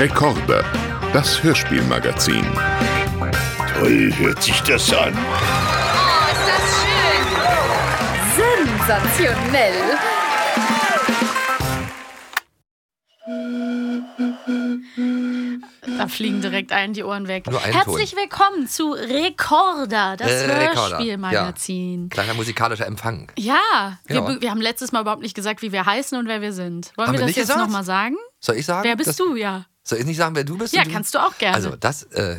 Rekorde, das Hörspielmagazin. Toll hört sich das an. Oh, ist das schön! Sensationell! Da fliegen direkt allen die Ohren weg. Nur ein Herzlich willkommen zu Rekorder, das Äh, Hörspielmagazin. Kleiner musikalischer Empfang. Ja, wir, Ja. wir haben letztes Mal überhaupt nicht gesagt, wie wir heißen und wer wir sind. Wollen Haben wir das jetzt nochmal sagen? Soll ich sagen? Wer bist du, ja? Soll ich nicht sagen, wer du bist? Ja, Und kannst du auch gerne. Also das, äh,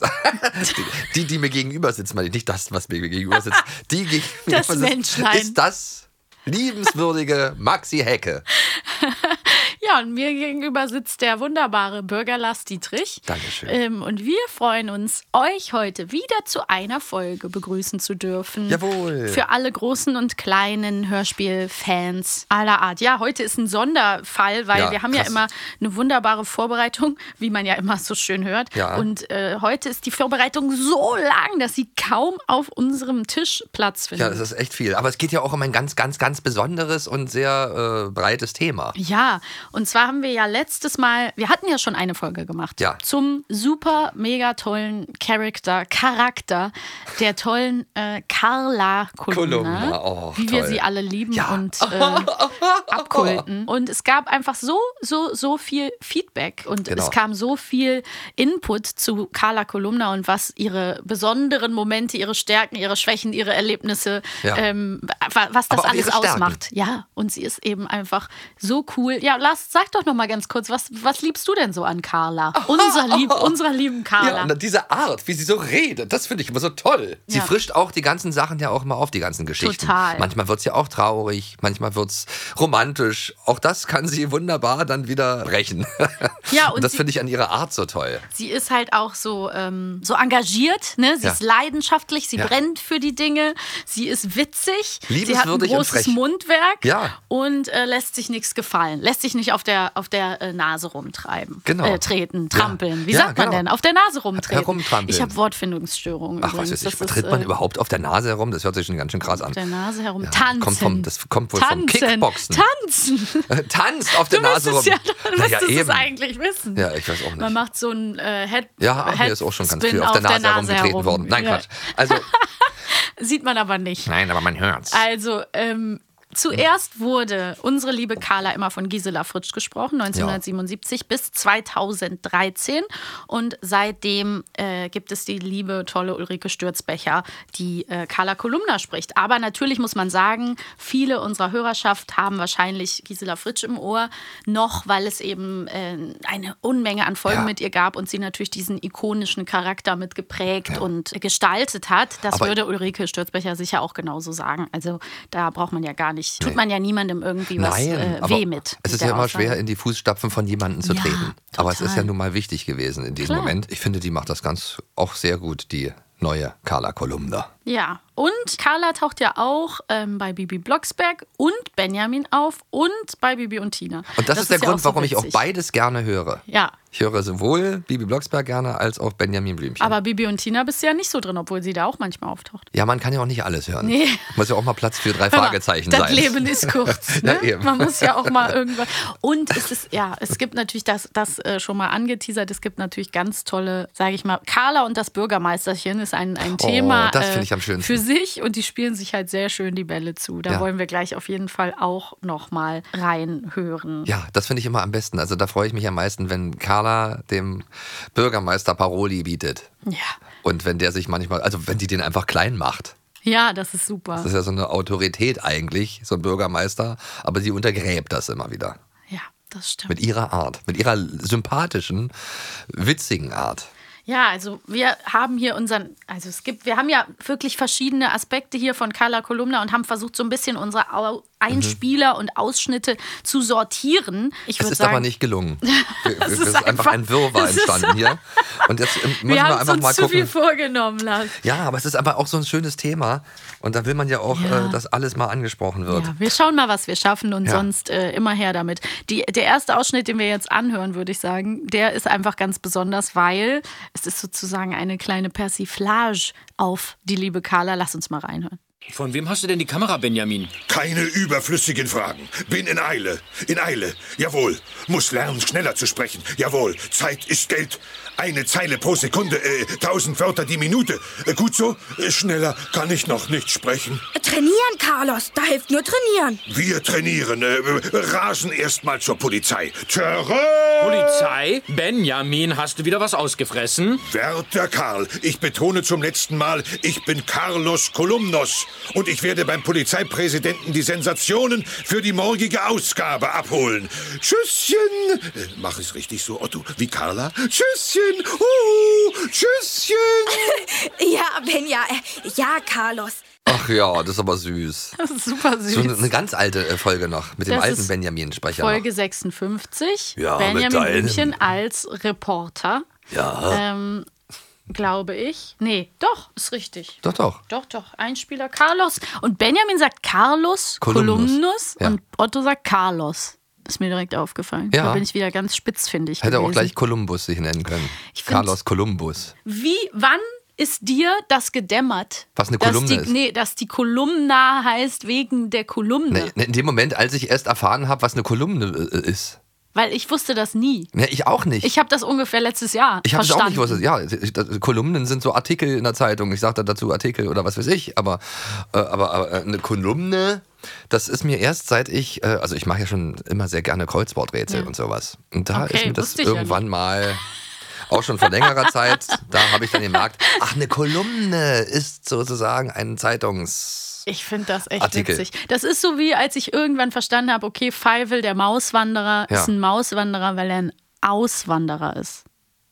die, die mir gegenüber sitzt, meine ich nicht das, was mir gegenüber sitzt. Die gegenüber Das sitzt, Menschlein. Ist das liebenswürdige Maxi Hecke. Ja, und mir gegenüber sitzt der wunderbare Bürger Lars Dietrich. Dankeschön. Ähm, und wir freuen uns, euch heute wieder zu einer Folge begrüßen zu dürfen. Jawohl. Für alle großen und kleinen Hörspielfans aller Art. Ja, heute ist ein Sonderfall, weil Ja, wir haben ja krass. immer eine wunderbare Vorbereitung, wie man ja immer so schön hört. Ja. Und äh, heute ist die Vorbereitung so lang, dass sie kaum auf unserem Tisch Platz findet. Ja, das ist echt viel. Aber es geht ja auch um ein ganz, ganz, ganz besonderes und sehr äh, breites Thema. Ja, und zwar haben wir ja letztes Mal, wir hatten ja schon eine Folge gemacht Ja. zum super mega tollen Charakter, Charakter der tollen äh, Carla Kolumna, oh, wie wir toll. sie alle lieben Ja. und äh, abkulten. Und es gab einfach so, so, so viel Feedback und Genau. es kam so viel Input zu Carla Kolumna und was ihre besonderen Momente, ihre Stärken, ihre Schwächen, ihre Erlebnisse, Ja. ähm, wa- was das alles ausmacht. Ja, und sie ist eben einfach so cool. Ja, Sag doch noch mal ganz kurz, was, was liebst du denn so an Carla? Unser lieb, unserer lieben Carla. Ja, und diese Art, wie sie so redet, das finde ich immer so toll. Sie Ja. frischt auch die ganzen Sachen ja auch mal auf, die ganzen Geschichten. Total. Manchmal wird es ja auch traurig, manchmal wird es romantisch. Auch das kann sie wunderbar dann wieder brechen. Ja, und, und das finde ich an ihrer Art so toll. Sie ist halt auch so, ähm, so engagiert, ne? Sie Ja. ist leidenschaftlich, sie Ja. brennt für die Dinge, sie ist witzig, sie hat ein großes. Mundwerk Ja. und äh, lässt sich nichts gefallen, lässt sich nicht auf der, auf der äh, Nase rumtreiben. Genau. Äh, treten, trampeln. Wie Ja, sagt man genau. denn? Auf der Nase rumtreten. Herumtrampeln. Ich habe Wortfindungsstörungen Ach, übrigens. was weiß ich, Das ist, tritt man äh, überhaupt auf der Nase herum? Das hört sich schon ganz schön krass an. Auf der Nase herum. Ja, Tanzen. kommt vom- das kommt wohl vom Tanzen. Kickboxen. Tanzen. Tanzt auf der Nase rum. ja, du naja, müsstest es eigentlich wissen. Ja, ich weiß auch nicht. Man macht so ein äh, Head Ja, ach, mir Head ist auch schon ganz viel auf der Nase, herumgetreten herum. worden. Nein, Ja. Quatsch. Also, Sieht man aber nicht. nein, aber man hört's. Also, ähm, zuerst wurde unsere liebe Carla immer von Gisela Fritsch gesprochen, 1977 bis 2013. Und seitdem äh, gibt es die liebe, tolle Ulrike Stürzbecher, die äh, Carla Kolumna spricht. Aber natürlich muss man sagen, viele unserer Hörerschaft haben wahrscheinlich Gisela Fritsch im Ohr, noch weil es eben äh, eine Unmenge an Folgen Ja. mit ihr gab und sie natürlich diesen ikonischen Charakter mit geprägt und gestaltet hat. Das Aber- würde Ulrike Stürzbecher sicher auch genauso sagen. Also da braucht man ja gar nicht, tut man ja niemandem irgendwie was Nein, äh, weh mit. Es ist ja immer Aussage. schwer, in die Fußstapfen von jemandem zu Ja, treten. Aber es ist ja total. nun mal wichtig gewesen in diesem Klar. Moment. Ich finde, die macht das ganz auch sehr gut, die neue Carla Kolumna. Ja, und Carla taucht ja auch ähm, bei Bibi Blocksberg und Benjamin auf und bei Bibi und Tina. Und das, ist der ja Grund, auch so warum ich auch witzig. beides gerne höre. Ja, Ich höre sowohl Bibi Blocksberg gerne als auch Benjamin Blümchen. aber Bibi und Tina bist du ja nicht so drin, obwohl sie da auch manchmal auftaucht. ja, man kann ja auch nicht alles hören. Nee. Muss ja auch mal Platz für drei Fragezeichen das sein. Leben ist kurz. Ja, Ne? eben. Man muss ja auch mal irgendwann. Und es ist, ja, es gibt natürlich das, das äh, schon mal angeteasert, es gibt natürlich ganz tolle, sage ich mal, Carla und das Bürgermeisterchen ist ein, ein Thema Oh, das finde äh, ich am schönsten. für sich und die spielen sich halt sehr schön die Bälle zu. Da Ja. wollen wir gleich auf jeden Fall auch noch mal reinhören. Ja, das finde ich immer am besten. Also da freue ich mich am meisten, wenn Carla dem Bürgermeister Paroli bietet. Ja. Und wenn der sich manchmal, also wenn die den einfach klein macht. Ja, das ist super. Das ist ja so eine Autorität eigentlich, so ein Bürgermeister, aber sie untergräbt das immer wieder. Ja, das stimmt. Mit ihrer Art, mit ihrer sympathischen, witzigen Art. Ja, also wir haben hier unseren, also es gibt, wir haben ja wirklich verschiedene Aspekte hier von Carla Kolumna und haben versucht, so ein bisschen unsere Au- Einspieler und Ausschnitte zu sortieren. Ich Es ist sagen, aber nicht gelungen. Es ist ist, einfach ein Wirrwarr entstanden hier. Und jetzt ähm, müssen wir wir, haben einfach uns mal zu viel gucken. vorgenommen, Lars. Ja, aber es ist aber auch so ein schönes Thema. Und da will man ja auch, Ja. äh, dass alles mal angesprochen wird. Ja, wir schauen mal, was wir schaffen und Ja. sonst äh, immer her damit. Die, der erste Ausschnitt, den wir jetzt anhören, würde ich sagen, der ist einfach ganz besonders, weil es ist sozusagen eine kleine Persiflage auf die liebe Carla. Lass uns mal reinhören. Von wem hast du denn die Kamera, Benjamin? Keine überflüssigen Fragen. Bin in Eile. In Eile. Jawohl. Muss lernen, schneller zu sprechen. Jawohl. Zeit ist Geld. Eine Zeile pro Sekunde, äh, tausend Wörter die Minute. Äh, gut so? Äh, schneller kann ich noch nicht sprechen. Trainieren, Carlos. Da hilft nur trainieren. Wir trainieren. Äh, rasen erstmal zur Polizei. Terrain! Polizei? Benjamin, hast du wieder was ausgefressen? Werter Karl, ich betone zum letzten Mal, ich bin Carlos Kolumnos. Und ich werde beim Polizeipräsidenten die Sensationen für die morgige Ausgabe abholen. Tschüsschen! Äh, mach es richtig so, Otto, wie Carla. Tschüsschen! Uh, tschüsschen! ja, Benja. Äh, ja, Carlos. Ach ja, das ist aber süß. Das ist super süß. So eine, eine ganz alte äh, Folge noch mit dem Das alten Benjamin-Sprecher. Folge 56. Ja, mit Benjamin. Blümchen als Reporter. Ja. Ähm, glaube ich. Nee, doch, ist richtig. Doch, doch. Doch, doch. Einspieler Carlos. Und Benjamin sagt Carlos Kolumnus. Kolumnus Ja. und Otto sagt Carlos. Ist mir direkt aufgefallen. Ja. Da bin ich wieder ganz spitzfindig. Hätte auch gewesen. gleich Kolumbus sich nennen können. Ich Carlos Kolumbus. Wie, wann ist dir das gedämmert? Was eine dass Kolumne die, ist? Nee, dass die Kolumna heißt wegen der Kolumne. Nee, in dem Moment, als ich erst erfahren habe, was eine Kolumne äh, ist. Weil ich wusste das nie. Nee, ich auch nicht. Ich habe das ungefähr letztes Jahr Ich habe es auch nicht gewusst. Ja, Kolumnen sind so Artikel in der Zeitung. Ich sage dazu Artikel oder was weiß ich. Aber, äh, aber, aber äh, eine Kolumne, das ist mir erst seit ich, äh, also ich mache ja schon immer sehr gerne Kreuzworträtsel und sowas. Und da Okay, ist mir das ich ja irgendwann mal, auch schon vor längerer Zeit, da habe ich dann gemerkt, ach, eine Kolumne ist sozusagen ein Zeitungs... Ich finde das echt Artikel. witzig. Das ist so wie, als ich irgendwann verstanden habe, okay, Feivel, der Mauswanderer, Ja. ist ein Mauswanderer, weil er ein Auswanderer ist.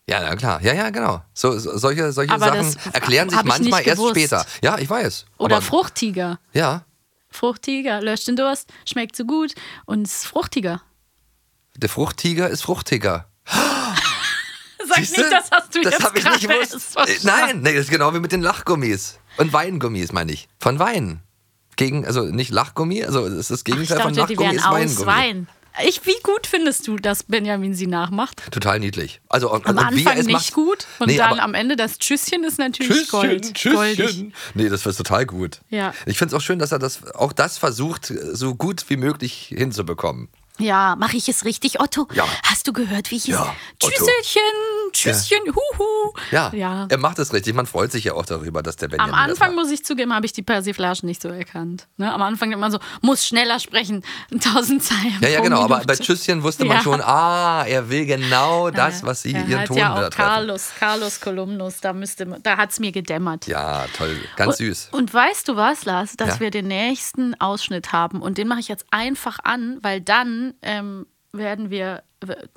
Ja, na klar. Ja, ja, genau. So, so, solche solche Aber Sachen erklären sich manchmal erst später. Ja, ich weiß. Oder aber, Fruchttiger. Ja, Fruchttiger, löscht den Durst, schmeckt so gut und ist fruchtiger. der Fruchttiger ist fruchtiger. Sag Siehste? nicht, das hast du das jetzt hab ich nicht gewusst. Nein, nee, das ist genau wie mit den Lachgummis. Und Weingummis, meine ich. Von Wein. Gegen, also nicht Lachgummi, also es ist das Ich Gegenteil von dachte, die Lachgummi, ist Weingummi. Wein. Ich, wie gut findest du, dass Benjamin sie nachmacht? Total niedlich. Also, Am wie er Anfang es nicht macht, gut und Nee, dann am Ende das Tschüsschen ist natürlich Gold. Tschüsschen, goldig. Tschüsschen. Nee, das ist total gut. Ja. Ich finde es auch schön, dass er das auch das versucht, so gut wie möglich hinzubekommen. Ja, mache ich es richtig, Otto? Ja. Hast du gehört, wie ich Ja, es? Tschüsselchen, Tschüsschen, huhu. Ja, Ja. er macht es richtig. Man freut sich ja auch darüber, dass der Am Benjamin das Anfang muss ich zugeben, habe ich die Persiflagen nicht so erkannt. Ne? Am Anfang denkt man so, muss schneller sprechen, tausend Zeilen. Ja, ja, genau. Aber Minute. bei Tschüsschen wusste man Ja. schon, ah, er will genau das, was sie ihren hat Ton ja auch. Carlos, Carlos Kolumnus, da müsste da hat es mir gedämmert. Ja, toll. Ganz süß. Und weißt du was, Lars, dass Ja. wir den nächsten Ausschnitt haben und den mache ich jetzt einfach an, weil dann ähm, werden wir.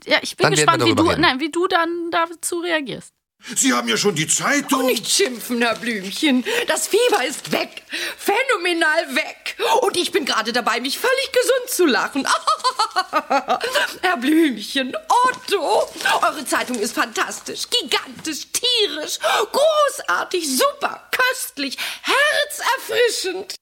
Ja, ich bin Dann gespannt, wie du, nein, wie du dann dazu reagierst. Sie haben ja schon die Zeitung. Nicht schimpfen, Herr Blümchen. Das Fieber ist weg. Phänomenal weg. Und ich bin gerade dabei, mich völlig gesund zu lachen. Herr Blümchen, Otto, eure Zeitung ist fantastisch, gigantisch, tierisch, großartig, super, köstlich, herzerfrischend.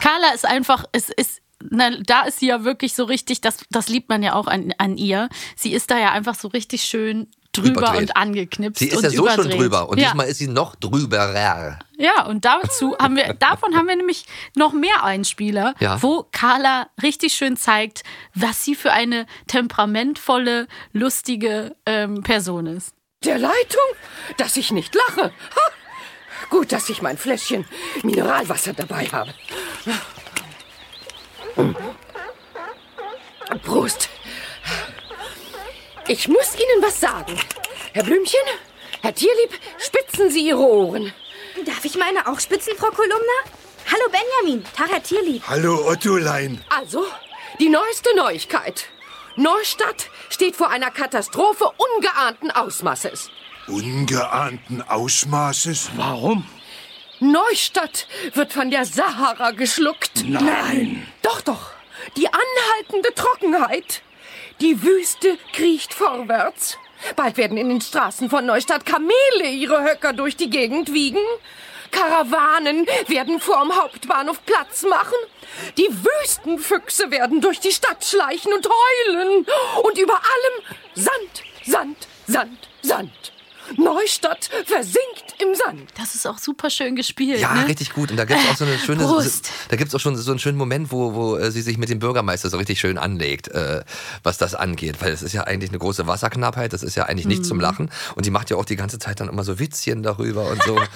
Carla ist einfach, es ist. Na, da ist sie ja wirklich so richtig, das, das liebt man ja auch an, an ihr. Sie ist da ja einfach so richtig schön drüber Überdreht. und angeknipst. Sie ist und ja so schon überdreht. drüber. Und ja. diesmal ist sie noch drüberer. Ja, und dazu haben wir, davon haben wir nämlich noch mehr Einspieler, Ja. wo Carla richtig schön zeigt, was sie für eine temperamentvolle, lustige ähm, Person ist. Der Leitung, dass ich nicht lache. Ha! Gut, dass ich mein Fläschchen Mineralwasser dabei habe. Prost. Ich muss Ihnen was sagen. Herr Blümchen, Herr Tierlieb, spitzen Sie Ihre Ohren. Darf ich meine auch spitzen, Frau Kolumna? Hallo Benjamin, Tag Herr Tierlieb. Hallo, Ottolein. Also, die neueste Neuigkeit. Neustadt steht vor einer Katastrophe ungeahnten Ausmaßes. Ungeahnten Ausmaßes? Warum? Neustadt wird von der Sahara geschluckt. Nein. Doch, doch. Die anhaltende Trockenheit. Die Wüste kriecht vorwärts. Bald werden in den Straßen von Neustadt Kamele ihre Höcker durch die Gegend wiegen. Karawanen werden vorm Hauptbahnhof Platz machen. Die Wüstenfüchse werden durch die Stadt schleichen und heulen. Und über allem Sand, Sand, Sand, Sand. Neustadt versinkt im Sand. Das ist auch super schön gespielt. Ja, ne? richtig gut. Und da gibt es auch so eine schöne, Prost. da gibt's auch schon so einen schönen Moment, wo, wo äh, sie sich mit dem Bürgermeister so richtig schön anlegt, äh, was das angeht. Weil es ist ja eigentlich eine große Wasserknappheit, das ist ja eigentlich nicht Mhm. zum Lachen. Und die macht ja auch die ganze Zeit dann immer so Witzchen darüber und so.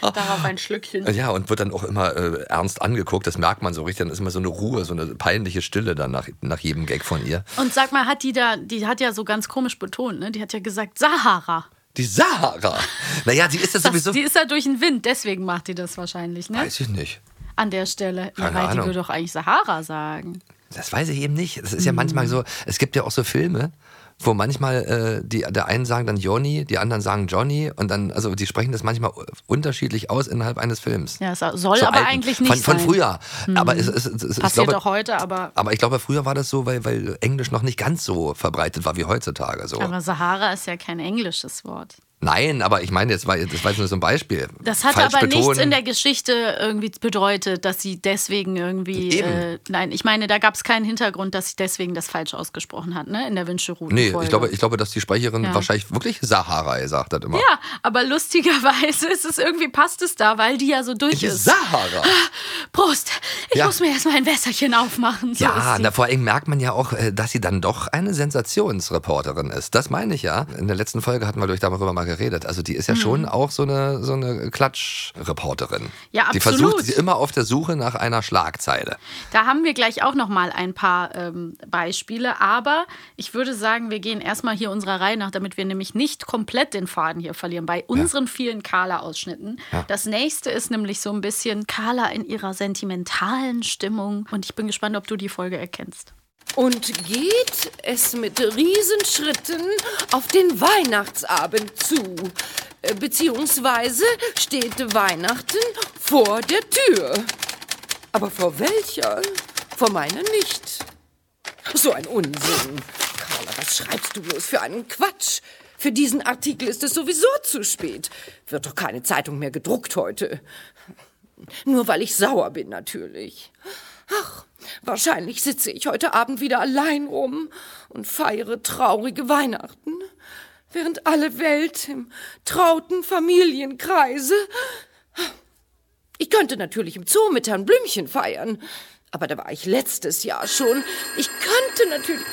Darauf ein Schlückchen. ja, und wird dann auch immer äh, ernst angeguckt. Das merkt man so richtig. Dann ist immer so eine Ruhe, so eine peinliche Stille dann nach, nach jedem Gag von ihr. Und sag mal, hat die da, die hat ja so ganz komisch betont, ne? Die hat ja gesagt Sahara. Die Sahara. Naja, die ist ja sowieso. die ist ja durch den Wind, deswegen macht die das wahrscheinlich, ne? Weiß ich nicht. An der Stelle. Ja, Keine weil die würde doch eigentlich Sahara sagen. Das weiß ich eben nicht. Das ist ja manchmal so, es gibt ja auch so Filme, wo manchmal äh, die der einen sagen dann Johnny, die anderen sagen Johnny und dann, also die sprechen das manchmal unterschiedlich aus innerhalb eines Films. Ja, es soll So aber alten. eigentlich nicht von, von sein. früher. Hm. Aber es, es, es, es, Passiert glaube, auch heute, aber, aber ich glaube, früher war das so, weil, weil Englisch noch nicht ganz so verbreitet war wie heutzutage. So. aber Sahara ist ja kein englisches Wort. Nein, aber ich meine, jetzt war, das war jetzt nur so ein Beispiel. Das hat Falsch aber nichts betonen. in der Geschichte irgendwie bedeutet, dass sie deswegen irgendwie. Äh, nein, ich meine, da gab es keinen Hintergrund, dass sie deswegen das falsch ausgesprochen hat, ne? In der Wünschelrute. Nee, ich glaube, ich glaube, dass die Sprecherin Ja. wahrscheinlich wirklich Sahara gesagt hat immer. Ja, aber lustigerweise ist es irgendwie passt es da, weil die ja so durch Die ist. Sahara. Prost! Ich Ja. muss mir erstmal ein Wässerchen aufmachen. So Ja, na, vor allem merkt man ja auch, äh, dass sie dann doch eine Sensationsreporterin ist. Das meine ich ja. In der letzten Folge hatten wir durch darüber mal geredet. Also die ist ja schon auch so eine, so eine Klatschreporterin. Ja, Die absolut. versucht sie immer auf der Suche nach einer Schlagzeile. Da haben wir gleich auch noch mal ein paar ähm, Beispiele, aber ich würde sagen, wir gehen erstmal hier unserer Reihe nach, damit wir nämlich nicht komplett den Faden hier verlieren bei unseren vielen Carla-Ausschnitten. Ja. Das nächste ist nämlich so ein bisschen Carla in ihrer sentimentalen Stimmung und ich bin gespannt, ob du die Folge erkennst. Und geht es mit Riesenschritten auf den Weihnachtsabend zu. Äh, Beziehungsweise steht Weihnachten vor der Tür. Aber vor welcher? Vor meiner nicht. So ein Unsinn. Carla, was schreibst du bloß für einen Quatsch? Für diesen Artikel ist es sowieso zu spät. Wird doch keine Zeitung mehr gedruckt heute. Nur weil ich sauer bin, natürlich. Ach, wahrscheinlich sitze ich heute Abend wieder allein rum und feiere traurige Weihnachten, während alle Welt im trauten Familienkreise. Ich könnte natürlich im Zoo mit Herrn Blümchen feiern, aber da war ich letztes Jahr schon. Ich könnte natürlich.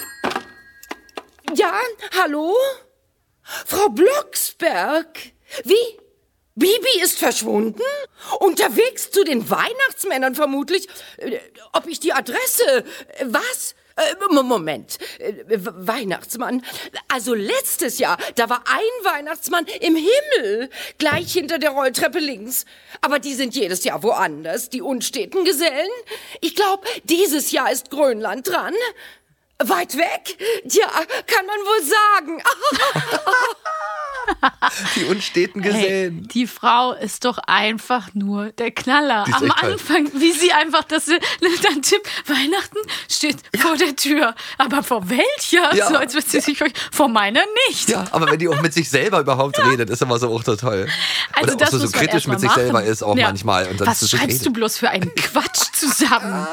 Ja, hallo? Frau Blocksberg? Wie? Bibi ist verschwunden? Unterwegs zu den Weihnachtsmännern vermutlich? Äh, Ob ich die Adresse... äh, Was? Äh, Mo- Moment. Weihnachtsmann. Also letztes Jahr, da war ein Weihnachtsmann im Himmel, gleich hinter der Rolltreppe links. Aber die sind jedes Jahr woanders, die unsteten Gesellen. Ich glaube, dieses Jahr ist Grönland dran. Weit weg? Tja, kann man wohl sagen. Die unsteten Hey, Gesellen. die Frau ist doch einfach nur der Knaller. Am. Anfang, wie sie einfach das dann tippt, Weihnachten steht vor der Tür. Aber vor welcher? Ja. So als würde sie sich vor meiner nicht. Ja, aber wenn die auch mit sich selber überhaupt redet, ist immer so auch so toll. Also Oder auch das so, so man kritisch mit sich machen. selber ist auch Ja. manchmal. Und dann Was ist es so schreibst du bloß für einen Quatsch zusammen?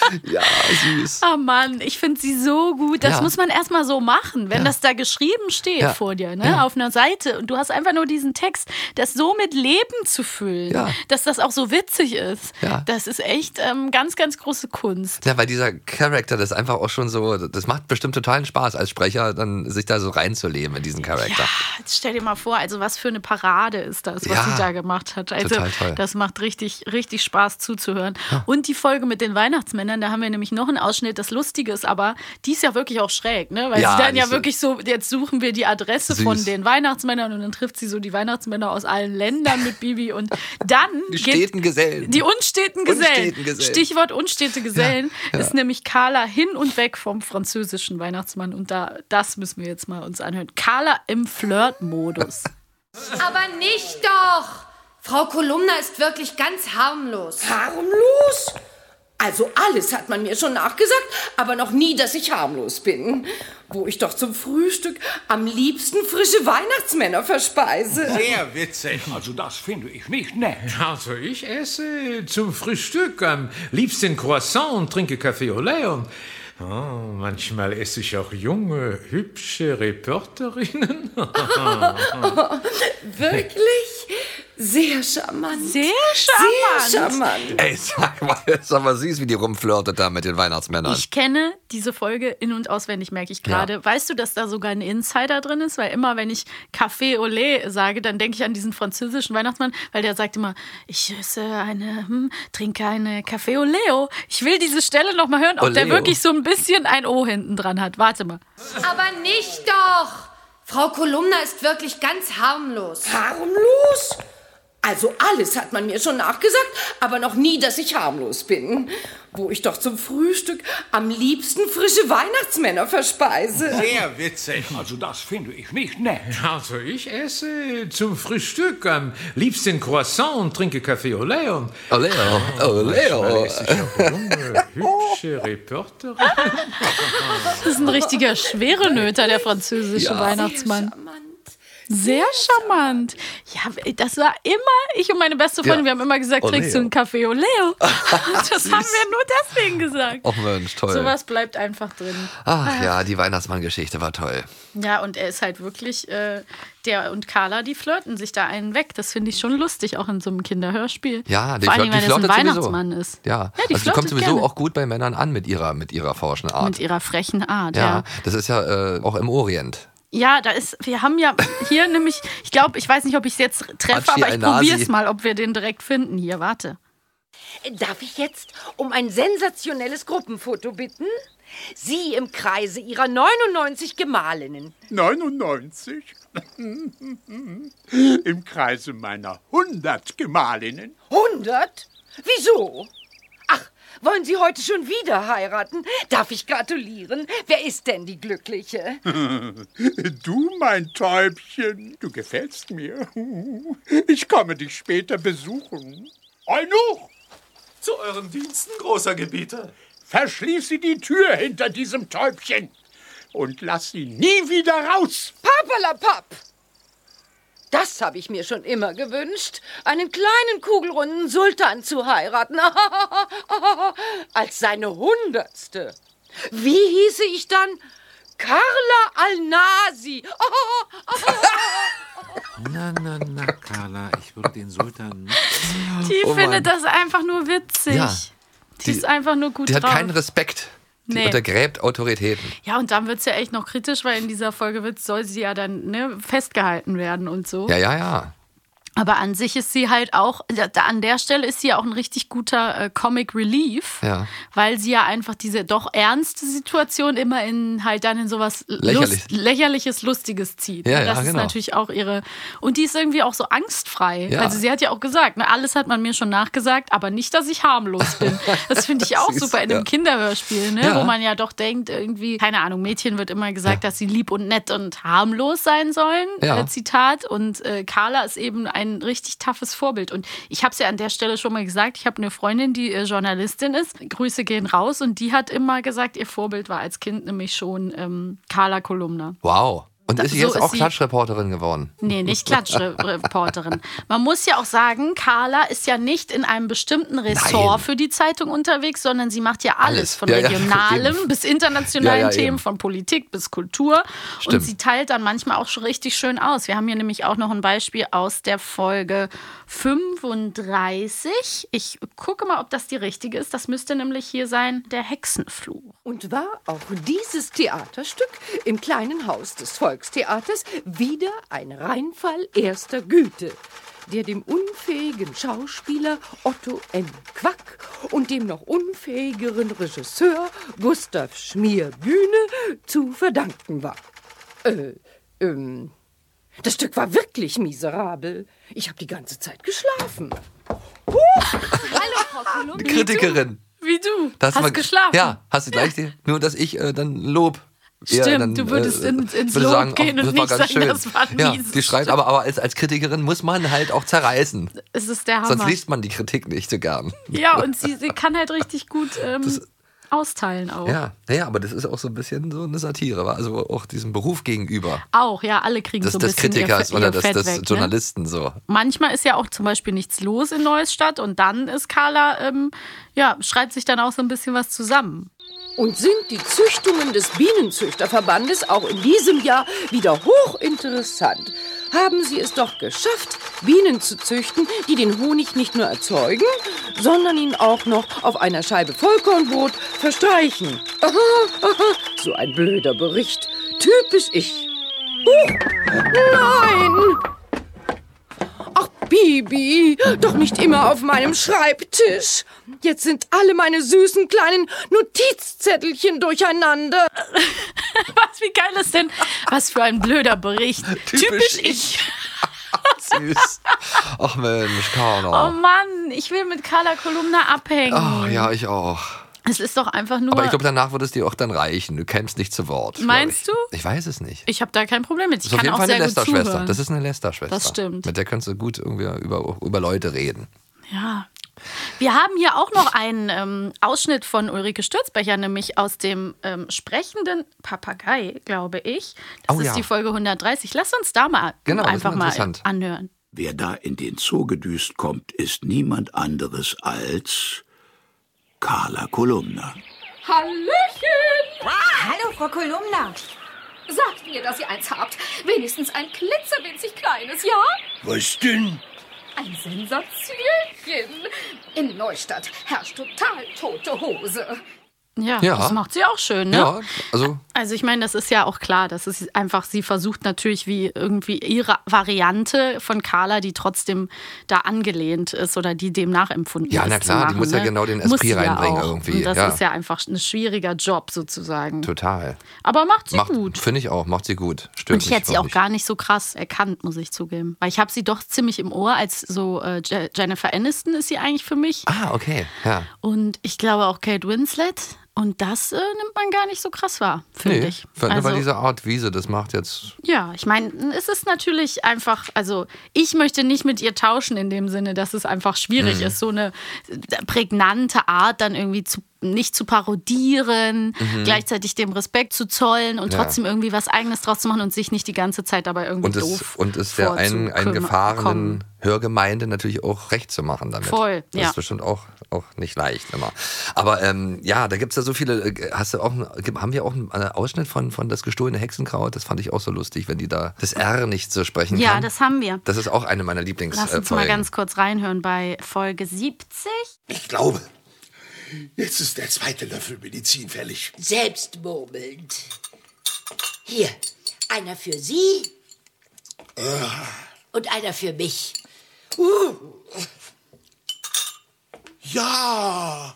Ja, süß. Oh Mann, ich finde sie so gut. Das Ja. muss man erstmal so machen, wenn Ja. das da geschrieben steht Ja. vor dir, ne? Auf einer Seite. Und du hast einfach nur diesen Text, das so mit Leben zu füllen, Ja. dass das auch so witzig ist. Ja. Das ist echt ähm, ganz, ganz große Kunst. Ja, weil dieser Charakter, das ist einfach auch schon so, das macht bestimmt totalen Spaß als Sprecher, dann sich da so reinzuleben in diesen Charakter. Ja, jetzt stell dir mal vor, also was für eine Parade ist das, was sie da gemacht hat. Also Total toll. das macht richtig, richtig Spaß zuzuhören. Und die Folge mit den Weihnachtsmännern, da haben wir nämlich noch einen Ausschnitt. Das Lustige ist aber, die ist ja wirklich auch schräg, ne? Weil Ja, sie dann ja wirklich so, jetzt suchen wir die Adresse Süß. von den Weihnachtsmännern und dann trifft sie so die Weihnachtsmänner aus allen Ländern mit Bibi und dann Die geht- steten Gesellen. die unsteten Gesellen. Unsteten Gesellen. Stichwort unstete Gesellen Ja, ja. ist nämlich Carla hin und weg vom französischen Weihnachtsmann. Und da, das müssen wir jetzt mal uns anhören. Carla im Flirt-Modus. Aber nicht doch! Frau Kolumna ist wirklich ganz harmlos. Harmlos? Also alles hat man mir schon nachgesagt, aber noch nie, dass ich harmlos bin. Wo ich doch zum Frühstück am liebsten frische Weihnachtsmänner verspeise. Sehr witzig. Also das finde ich nicht nett. Also ich esse zum Frühstück am liebsten Croissant und trinke Kaffee au lait und Oh, manchmal esse ich auch junge, hübsche Reporterinnen. Wirklich? Sehr charmant. Sehr charmant. Sehr charmant. Ey, sag mal, ist aber süß, wie die rumflirtet da mit den Weihnachtsmännern. Ich kenne diese Folge in- und auswendig, merke ich gerade. Ja. Weißt du, dass da sogar ein Insider drin ist? Weil immer, wenn ich Café au lait sage, dann denke ich an diesen französischen Weihnachtsmann, weil der sagt immer, ich esse eine, hm, trinke eine Café au lait. Ich will diese Stelle noch mal hören, ob der Oleo. wirklich so ein bisschen ein O hinten dran hat. Warte mal. Aber nicht doch! Frau Kolumna ist wirklich ganz harmlos. Harmlos? Also alles hat man mir schon nachgesagt, aber noch nie, dass ich harmlos bin. Wo ich doch zum Frühstück am liebsten frische Weihnachtsmänner verspeise. Sehr witzig. Also das finde ich nicht nett. Also ich esse zum Frühstück am liebsten Croissant und trinke Kaffee au lait. Und Oleo, Oleo. manchmal esse ich auch junge, hübsche Reporterinnen. Das ist ein richtiger schwere Nöter, der französische Ja. Weihnachtsmann. Sehr charmant. Ja, das war immer, ich und meine beste Freundin, Ja. wir haben immer gesagt, Oleo. trinkst du einen Kaffee Oleo? Das haben wir nur deswegen gesagt. Oh Mensch, toll. Sowas bleibt einfach drin. Ach ja, die Weihnachtsmann-Geschichte war toll. Ja, und er ist halt wirklich, äh, der und Carla, die flirten sich da einen weg. Das finde ich schon lustig, auch in so einem Kinderhörspiel. Ja, die, Vor allem, die wenn es ein flirtet sowieso. Weihnachtsmann ist. Ja, Ja, die also die kommt sowieso gerne. auch gut bei Männern an mit ihrer, mit ihrer forschen Art. Mit ihrer frechen Art, ja, ja. das ist ja äh, auch im Orient. Ja, da ist, wir haben ja hier nämlich, ich glaube, ich weiß nicht, ob ich es jetzt treffe, Hatschi aber ich probiere es mal, ob wir den direkt finden. Hier, warte. Darf ich jetzt um ein sensationelles Gruppenfoto bitten? Sie im Kreise Ihrer 99 Gemahlinnen. 99? Im Kreise meiner 100 Gemahlinnen. 100? Wieso? Wollen Sie heute schon wieder heiraten? Darf ich gratulieren? Wer ist denn die Glückliche? Du, mein Täubchen, du gefällst mir. Ich komme dich später besuchen. Eunuch! Zu euren Diensten, großer Gebieter. Verschließe die Tür hinter diesem Täubchen und lass sie nie wieder raus. Papalapap! Das habe ich mir schon immer gewünscht, einen kleinen kugelrunden Sultan zu heiraten, als seine Hundertste. Wie hieße ich dann? Carla Al-Nasi. Na, na, na, Carla, ich würde den Sultan nicht. Die Oh findet Mann. das einfach nur witzig. Ja. Die, ist einfach nur gut Die hat drauf. keinen Respekt. Die Nee. untergräbt Autoritäten. Ja, und dann wird es ja echt noch kritisch, weil in dieser Folge wird, soll sie ja dann ne, festgehalten werden und so. Ja, ja, ja. Aber an sich ist sie halt auch, an der Stelle ist sie ja auch ein richtig guter äh, Comic Relief, Ja. weil sie ja einfach diese doch ernste Situation immer in halt dann in sowas Lächerlich. Lust, lächerliches, lustiges zieht. Ja, Und ja, das ist genau. natürlich auch ihre und die ist irgendwie auch so angstfrei. Ja. Also sie hat ja auch gesagt, ne, alles hat man mir schon nachgesagt, aber nicht, dass ich harmlos bin. Das finde ich auch super in einem ja. Kinderhörspiel, ne, Ja. wo man ja doch denkt irgendwie, keine Ahnung, Mädchen wird immer gesagt, dass sie lieb und nett und harmlos sein sollen. Ja. Äh, Zitat. Und äh, Carla ist eben ein richtig toughes Vorbild. Und ich habe es ja an der Stelle schon mal gesagt, ich habe eine Freundin, die äh, Journalistin ist. Grüße gehen raus. Und die hat immer gesagt, ihr Vorbild war als Kind nämlich schon ähm, Carla Kolumna. Wow. Und Da- ist sie so jetzt ist auch sie- Klatschreporterin geworden? Nee, nicht Klatschreporterin. Man muss ja auch sagen, Carla ist ja nicht in einem bestimmten Ressort Nein. für die Zeitung unterwegs, sondern sie macht ja alles. Alles. Von Ja, ja, regionalem eben. bis internationalen Ja, ja, Themen, eben. von Politik bis Kultur. Und Stimmt. sie teilt dann manchmal auch schon richtig schön aus. Wir haben hier nämlich auch noch ein Beispiel aus der Folge 35. Ich gucke mal, ob das die richtige ist. Das müsste nämlich hier sein, der Hexenfluch. Und war auch dieses Theaterstück im kleinen Haus des Volkstheaters wieder ein Reinfall erster Güte, der dem unfähigen Schauspieler Otto N. Quack und dem noch unfähigeren Regisseur Gustav Schmierbühne zu verdanken war. Äh, ähm, das Stück war wirklich miserabel. Ich habe die ganze Zeit geschlafen. Hallo, Frau Kolumna. Kritikerin. Wie du. Das Hast war- geschlafen. Ja, hast du gleich die, nur dass ich äh, dann Lob. Stimmt, dann, du würdest in- ins würde Lob gehen ach, und das nicht sagen, schön. das war ja, mieses die schreibt, aber, aber als, als Kritikerin muss man halt auch zerreißen. Es ist der Hammer. Sonst liest man die Kritik nicht so gern. Ja, und sie, sie kann halt richtig gut ähm, austeilen auch. Ja, naja, aber das ist auch so ein bisschen so eine Satire, also auch diesem Beruf gegenüber. Auch, ja, alle kriegen Des, so ein des bisschen Kritikers ihr, oder ihr des weg, ne? Journalisten so. Manchmal ist ja auch zum Beispiel nichts los in Neustadt und dann ist Carla, ähm, ja, schreibt sich dann auch so ein bisschen was zusammen. Und sind die Züchtungen des Bienenzüchterverbandes auch in diesem Jahr wieder hochinteressant? Haben Sie es doch geschafft, Bienen zu züchten, die den Honig nicht nur erzeugen, sondern ihn auch noch auf einer Scheibe Vollkornbrot verstreichen. Aha, aha, so ein blöder Bericht. Typisch ich. Huch, nein! Bibi, doch nicht immer auf meinem Schreibtisch. Jetzt sind alle meine süßen kleinen Notizzettelchen durcheinander. Was, wie geil ist denn? Was für ein blöder Bericht. Typisch, ich. Süß. Ach Mensch, Oh Carla. Mann, ich will mit Carla Kolumna abhängen. Oh, ja, ich auch. Es ist doch einfach nur. Aber ich glaube, danach wird es dir auch dann reichen. Du kämst nicht zu Wort. Meinst ich. du? Ich weiß es nicht. ich habe da kein Problem mit. Ich Das ist auf kann jeden auch Fall eine sehr gut Lester-Schwester. zuhören. Das ist eine Lester-Schwester. Das stimmt. Mit der kannst du gut irgendwie über, über Leute reden. Ja. Wir haben hier auch noch einen ähm, Ausschnitt von Ulrike Stürzbecher, nämlich aus dem ähm, sprechenden Papagei, glaube ich. Das Oh ist ja. die Folge 130. Lass uns da mal Genau, einfach mal anhören. Wer da in den Zoo gedüst kommt, ist niemand anderes als Carla Kolumna. Hallöchen! Hallo, Frau Kolumna. Sagt mir, dass ihr eins habt. Wenigstens ein klitzewinzig kleines, ja? Was denn? Ein Sensationchen. In Neustadt herrscht total tote Hose. Ja, Ja. das macht sie auch schön, ne? Ja, also Also ich meine, das ist ja auch klar, das ist einfach, sie versucht natürlich wie irgendwie ihre Variante von Carla, die trotzdem da angelehnt ist oder die dem nachempfunden Ja, ist. na zu klar, die machen, muss ja ne? genau den Muss Esprit ja reinbringen auch. irgendwie, Und das ja. ist ja einfach ein schwieriger Job sozusagen. total. Aber macht sie Macht, gut. Finde ich auch, macht sie gut. Stört Und ich hätte sie auch gar nicht so krass erkannt, muss ich zugeben. Weil ich habe sie doch ziemlich im Ohr, als so äh, Je- Jennifer Aniston ist sie eigentlich für mich. Ah, okay. Ja. Und ich glaube auch Kate Winslet. Und das äh, nimmt man gar nicht so krass wahr, finde Nee, ich. weil Also- diese Art Wiese, das macht jetzt. Ja, ich meine, es ist natürlich einfach, also ich möchte nicht mit ihr tauschen in dem Sinne, dass es einfach schwierig Mhm. ist, so eine prägnante Art dann irgendwie zu nicht zu parodieren, Mhm. gleichzeitig dem Respekt zu zollen und Ja. trotzdem irgendwie was Eigenes draus zu machen und sich nicht die ganze Zeit dabei irgendwie Und es, doof und es der ein, vorzukommen- eingefahrenen Hörgemeinde natürlich auch recht zu machen damit. Voll, Das ja. ist bestimmt auch, auch nicht leicht immer. Aber ähm, ja, da gibt es ja so viele. äh, Hast du auch, einen- haben wir auch einen Ausschnitt von, von Das gestohlene Hexenkraut? Das fand ich auch so lustig, wenn die da das R nicht so sprechen Ja, kann. das haben wir. Das ist auch eine meiner Lieblings. Lass uns mal ganz kurz reinhören bei Folge 70. Ich glaube, jetzt ist der zweite Löffel Medizin fällig. Selbstmurmelnd. Hier, einer für Sie Ah, und einer für mich. Uh, Ja,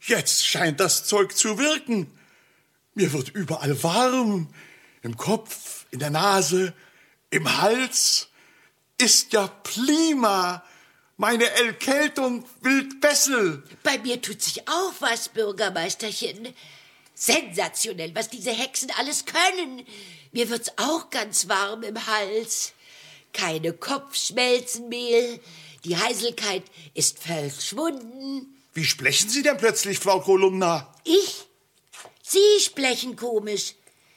jetzt scheint das Zeug zu wirken. Mir wird überall warm. Im Kopf, in der Nase, im Hals. Ist ja prima. Meine Erkältung wild Bessel. bei mir tut sich auch was, Bürgermeisterchen. Sensationell, was diese Hexen alles können. Mir wird's auch ganz warm im Hals. Keine Kopfschmelzenmehl. Die Heiselkeit ist verschwunden. Wie sprechen Sie denn plötzlich, Frau Kolumna? Ich? Sie sprechen komisch.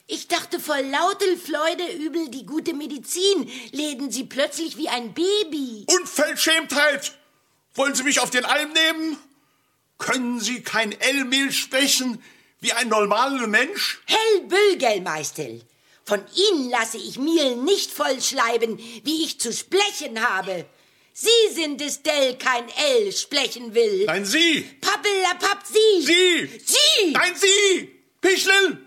Ich dachte voll lauter Freude übel die gute Medizin, läden Sie plötzlich wie ein Baby. Unverschämtheit! Wollen Sie mich auf den Alm nehmen? Können Sie kein L-Mehl sprechen wie ein normaler Mensch? Hell Bülgelmeister, von Ihnen lasse ich mir nicht vollschleiben, wie ich zu sprechen habe. Sie sind es, der kein L sprechen will. Nein, Sie! Pappelapapp, Sie! Sie! Sie! Nein, Sie! Pischlel!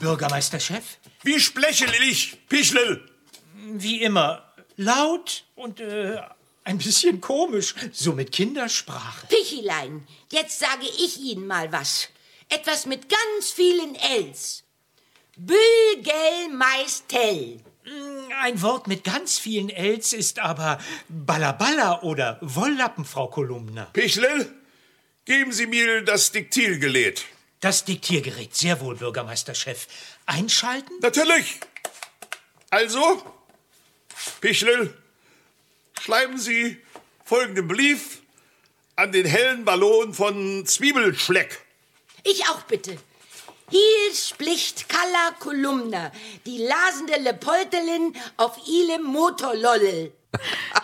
Bürgermeisterchef? Wie spreche ich, Pischlel? Wie immer. Laut und äh, ein bisschen komisch. So mit Kindersprache. Pichilein, jetzt sage ich Ihnen mal was. Etwas mit ganz vielen Ls. Bülgelmeistel. Ein Wort mit ganz vielen Ls ist aber Ballaballa oder Wolllappen, Frau Kolumna. Pischlel, geben Sie mir das Diktilgerät. Das Diktiergerät, sehr wohl, Bürgermeisterchef. Einschalten? Natürlich. Also, Pischlel, schreiben Sie folgenden Brief an den hellen Ballon von Zwiebelschleck. Ich auch bitte. Hier spricht Kalla Kolumna, die lasende Lepoltelin auf ilem Motorlollel.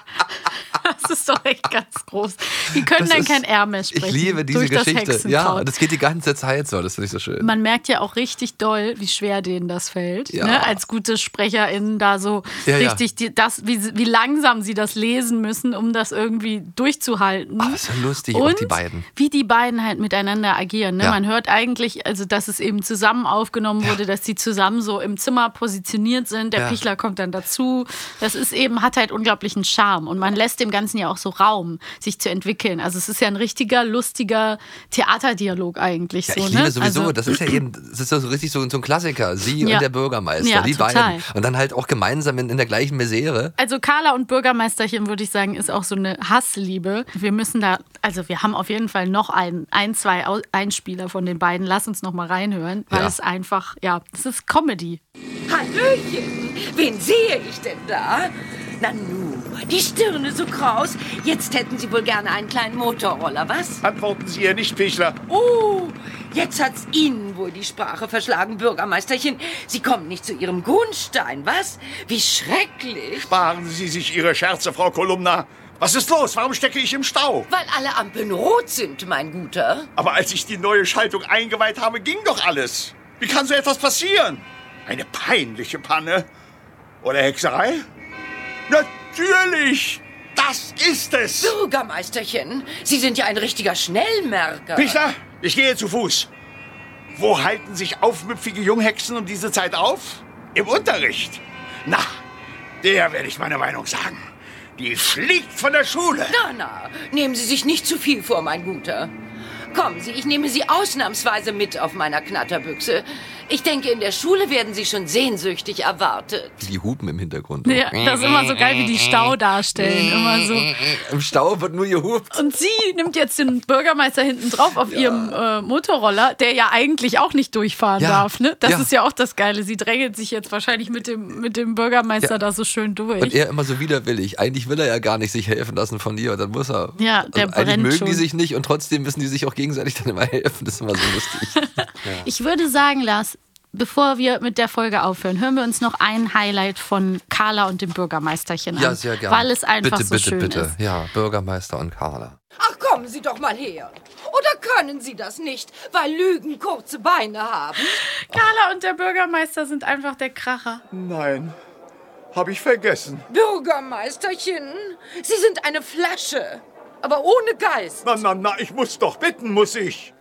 Das ist doch echt ganz groß. Die können Das dann ist- kein R mehr sprechen. Ich liebe diese Geschichte. Ja, das geht die ganze Zeit so. Das finde ich so schön. Man merkt ja auch richtig doll, wie schwer denen das fällt. Ja. Ne? Als gute SprecherInnen da so Ja, ja. richtig, Die, das, wie, sie- wie langsam sie das lesen müssen, um das irgendwie durchzuhalten. Aber ist ja lustig, auch Und die beiden. Wie die beiden halt miteinander agieren. Ne? Ja. Man hört eigentlich, also dass es eben zusammen aufgenommen wurde, dass die zusammen so im Zimmer positioniert sind. Der Ja. Pichler kommt dann dazu. Das ist eben, hat halt unglaublichen Charme. Und man lässt dem Ganzen ja auch so Raum, sich zu entwickeln. Also es ist ja ein richtiger, lustiger Theaterdialog eigentlich. Ja, so, ich ne? liebe sowieso, also, das ist ja eben, das ist so richtig so, so ein Klassiker. Sie Ja. und der Bürgermeister, Ja, die total. beiden. Und dann halt auch gemeinsam in, in der gleichen Misere. Also Carla und Bürgermeisterchen, würde ich sagen, ist auch so eine Hassliebe. Wir müssen da, also wir haben auf jeden Fall noch ein, ein zwei Einspieler von den beiden. Lass uns noch mal reinhören, weil Ja. es einfach, ja, es ist Comedy. Hallöchen, wen sehe ich denn da? Nanu, die Stirne so kraus. Jetzt hätten Sie wohl gerne einen kleinen Motorroller, was? Antworten Sie ihr nicht, Pichler. Oh, jetzt hat's Ihnen wohl die Sprache verschlagen, Bürgermeisterchen. Sie kommen nicht zu Ihrem Grundstein, was? Wie schrecklich. Sparen Sie sich Ihre Scherze, Frau Kolumna. Was ist los? Warum stecke ich im Stau? Weil alle Ampeln rot sind, mein Guter. Aber als ich die neue Schaltung eingeweiht habe, ging doch alles. Wie kann so etwas passieren? Eine peinliche Panne. Oder Hexerei? Natürlich! Das ist es! Bürgermeisterchen, Sie sind ja ein richtiger Schnellmerker. Pichler, ich gehe zu Fuß. Wo halten sich aufmüpfige Junghexen um diese Zeit auf? Im Unterricht. Na, der werde ich meine Meinung sagen. Die fliegt von der Schule. Na, na, nehmen Sie sich nicht zu viel vor, mein Guter. Kommen Sie, ich nehme Sie ausnahmsweise mit auf meiner Knatterbüchse. Ich denke, in der Schule werden Sie schon sehnsüchtig erwartet. Die Hupen im Hintergrund. Ja, das ist immer so geil, wie die Stau darstellen. Immer so. Im Stau wird nur gehupt. Und sie nimmt jetzt den Bürgermeister hinten drauf auf ihrem äh, Motorroller, der ja eigentlich auch nicht durchfahren Ja. darf. Ne? Das Ja. ist ja auch das Geile. Sie drängelt sich jetzt wahrscheinlich mit dem, mit dem Bürgermeister Ja. da so schön durch. Und er immer so widerwillig. Eigentlich will er ja gar nicht sich helfen lassen von dir. Und dann muss er. Ja, der also eigentlich brennt mögen schon. die sich nicht und trotzdem müssen die sich auch gegenseitig dann immer helfen. Das ist immer so lustig. Ich würde sagen, Lars, bevor wir mit der Folge aufhören, hören wir uns noch ein Highlight von Carla und dem Bürgermeisterchen an. Ja, sehr gerne. Weil es einfach bitte, so bitte, schön bitte. ist. Ja, Bürgermeister und Carla. Ach, kommen Sie doch mal her. Oder können Sie das nicht, weil Lügen kurze Beine haben? Carla und der Bürgermeister sind einfach der Kracher. Nein, habe ich vergessen. Bürgermeisterchen, Sie sind eine Flasche, aber ohne Geist. Na, na, na, ich muss doch bitten, muss ich.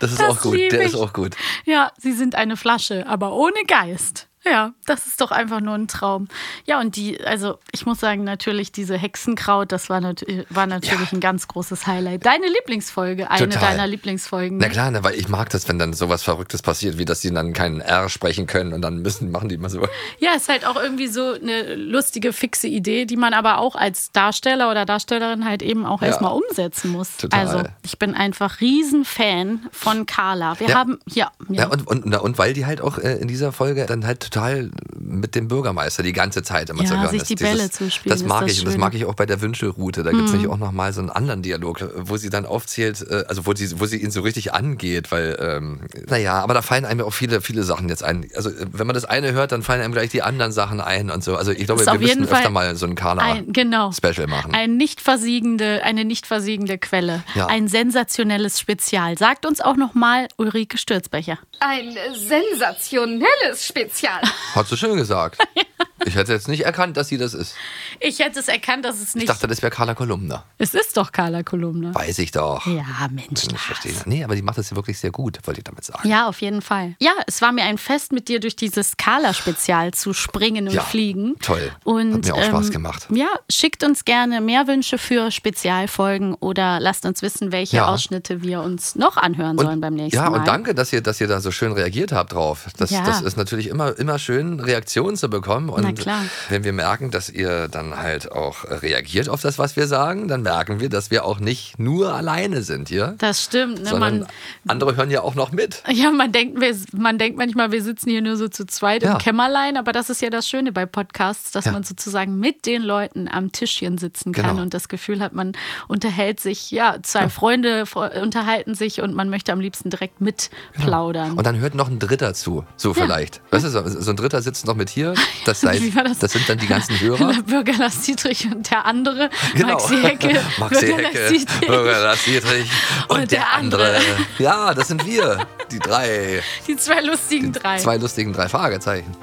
Das ist Das auch gut. Der ich. ist auch gut. Ja, sie sind eine Flasche, aber ohne Geist. Ja, das ist doch einfach nur ein Traum. Ja, und die, also ich muss sagen, natürlich diese Hexenkraut, das war, nat war natürlich ein ganz großes Highlight. Deine Lieblingsfolge, eine Total. deiner Lieblingsfolgen. Na klar, ne, weil ich mag das, wenn dann sowas Verrücktes passiert, wie dass die dann keinen R sprechen können und dann müssen, machen die immer so. Ja, ist halt auch irgendwie so eine lustige, fixe Idee, die man aber auch als Darsteller oder Darstellerin halt eben auch Ja. erstmal umsetzen muss. Total. Also, ich bin einfach Riesenfan von Carla. Wir Ja. haben, ja, ja. Ja, und, und, na, und weil die halt auch äh, in dieser Folge dann halt total mit dem Bürgermeister die ganze Zeit immer Ja, zu hören sich ist. die Bälle zuspielen, Das ist mag das ich und das mag ich auch bei der Wünschelroute. Da gibt es Mhm. nämlich auch nochmal so einen anderen Dialog, wo sie dann aufzählt, äh, also wo sie, wo sie ihn so richtig angeht, weil, ähm, naja, aber da fallen einem auch viele, viele Sachen jetzt ein. Also äh, wenn man das eine hört, dann fallen einem gleich die anderen Sachen ein und so. Also ich glaube, wir auf jeden müssten öfter Fall mal so ein ein, genau. Machen. Ein nicht versiegende, eine nicht versiegende Quelle. Ja. Ein sensationelles Spezial. Sagt uns auch nochmal Ulrike Stürzbecher. Ein sensationelles Spezial. Hat sie schön gesagt. Ich hätte jetzt nicht erkannt, dass sie das ist. Ich hätte es erkannt, dass es Ich nicht. dachte, das wäre Carla Kolumna. es ist doch Carla Kolumna. Weiß ich doch. Ja, Mensch. Ich verstehe. Nee, aber die macht das ja wirklich sehr gut, wollte ich damit sagen. Ja, auf jeden Fall. Ja, es war mir ein Fest, mit dir durch dieses Carla-Spezial zu springen und Ja, fliegen. Toll. Und, Hat mir auch Spaß ähm, gemacht. Ja, schickt uns gerne mehr Wünsche für Spezialfolgen oder lasst uns wissen, welche Ja. Ausschnitte wir uns noch anhören sollen beim nächsten Ja, Mal. und danke, dass ihr, dass ihr da so schön reagiert habt drauf. Das, Ja. das ist natürlich immer, immer schön, Reaktionen zu bekommen. Und Na klar. wenn wir merken, dass ihr dann halt auch reagiert auf das, was wir sagen, dann merken wir, dass wir auch nicht nur alleine sind hier. Das stimmt. Ne? Man, andere hören ja auch noch mit. ja, man denkt, wir, man denkt manchmal, wir sitzen hier nur so zu zweit Ja. im Kämmerlein, aber das ist ja das Schöne bei Podcasts, dass Ja. man sozusagen mit den Leuten am Tischchen sitzen kann Genau. und das Gefühl hat, man unterhält sich, ja, zwei Freunde fre- unterhalten sich und man möchte am liebsten direkt mitplaudern. Und dann hört noch ein Dritter zu, so Ja. vielleicht. Weißt du, so, ein Dritter sitzt noch mit hier, das seid wie war das? Das sind dann die ganzen Hörer. Bürger Lars Dietrich und der andere. Genau. Maxi Hecke. Maxi Bürger Hecke, Lars Dietrich. Bürger Lars Dietrich und, Und der, der andere. andere. Ja, das sind wir. Die drei. Die zwei lustigen drei. Zwei lustigen drei Fragezeichen.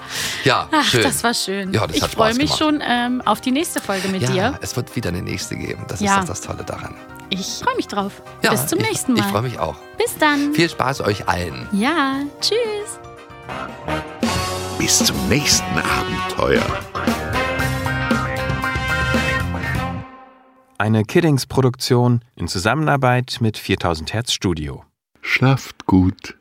Ja, Ach, schön. das war schön. Ja, das ich freue mich schon ähm, auf die nächste Folge mit ja, dir. es wird wieder eine nächste geben. Das Ja. ist das Tolle daran. Ich freue mich drauf. Ja, Bis zum ich, nächsten Mal. Ich freue mich auch. Bis dann. Viel Spaß euch allen. Ja, tschüss. Bis zum nächsten Abenteuer. Eine Kiddings-Produktion in Zusammenarbeit mit 4000 Hertz Studio. Schlaft gut.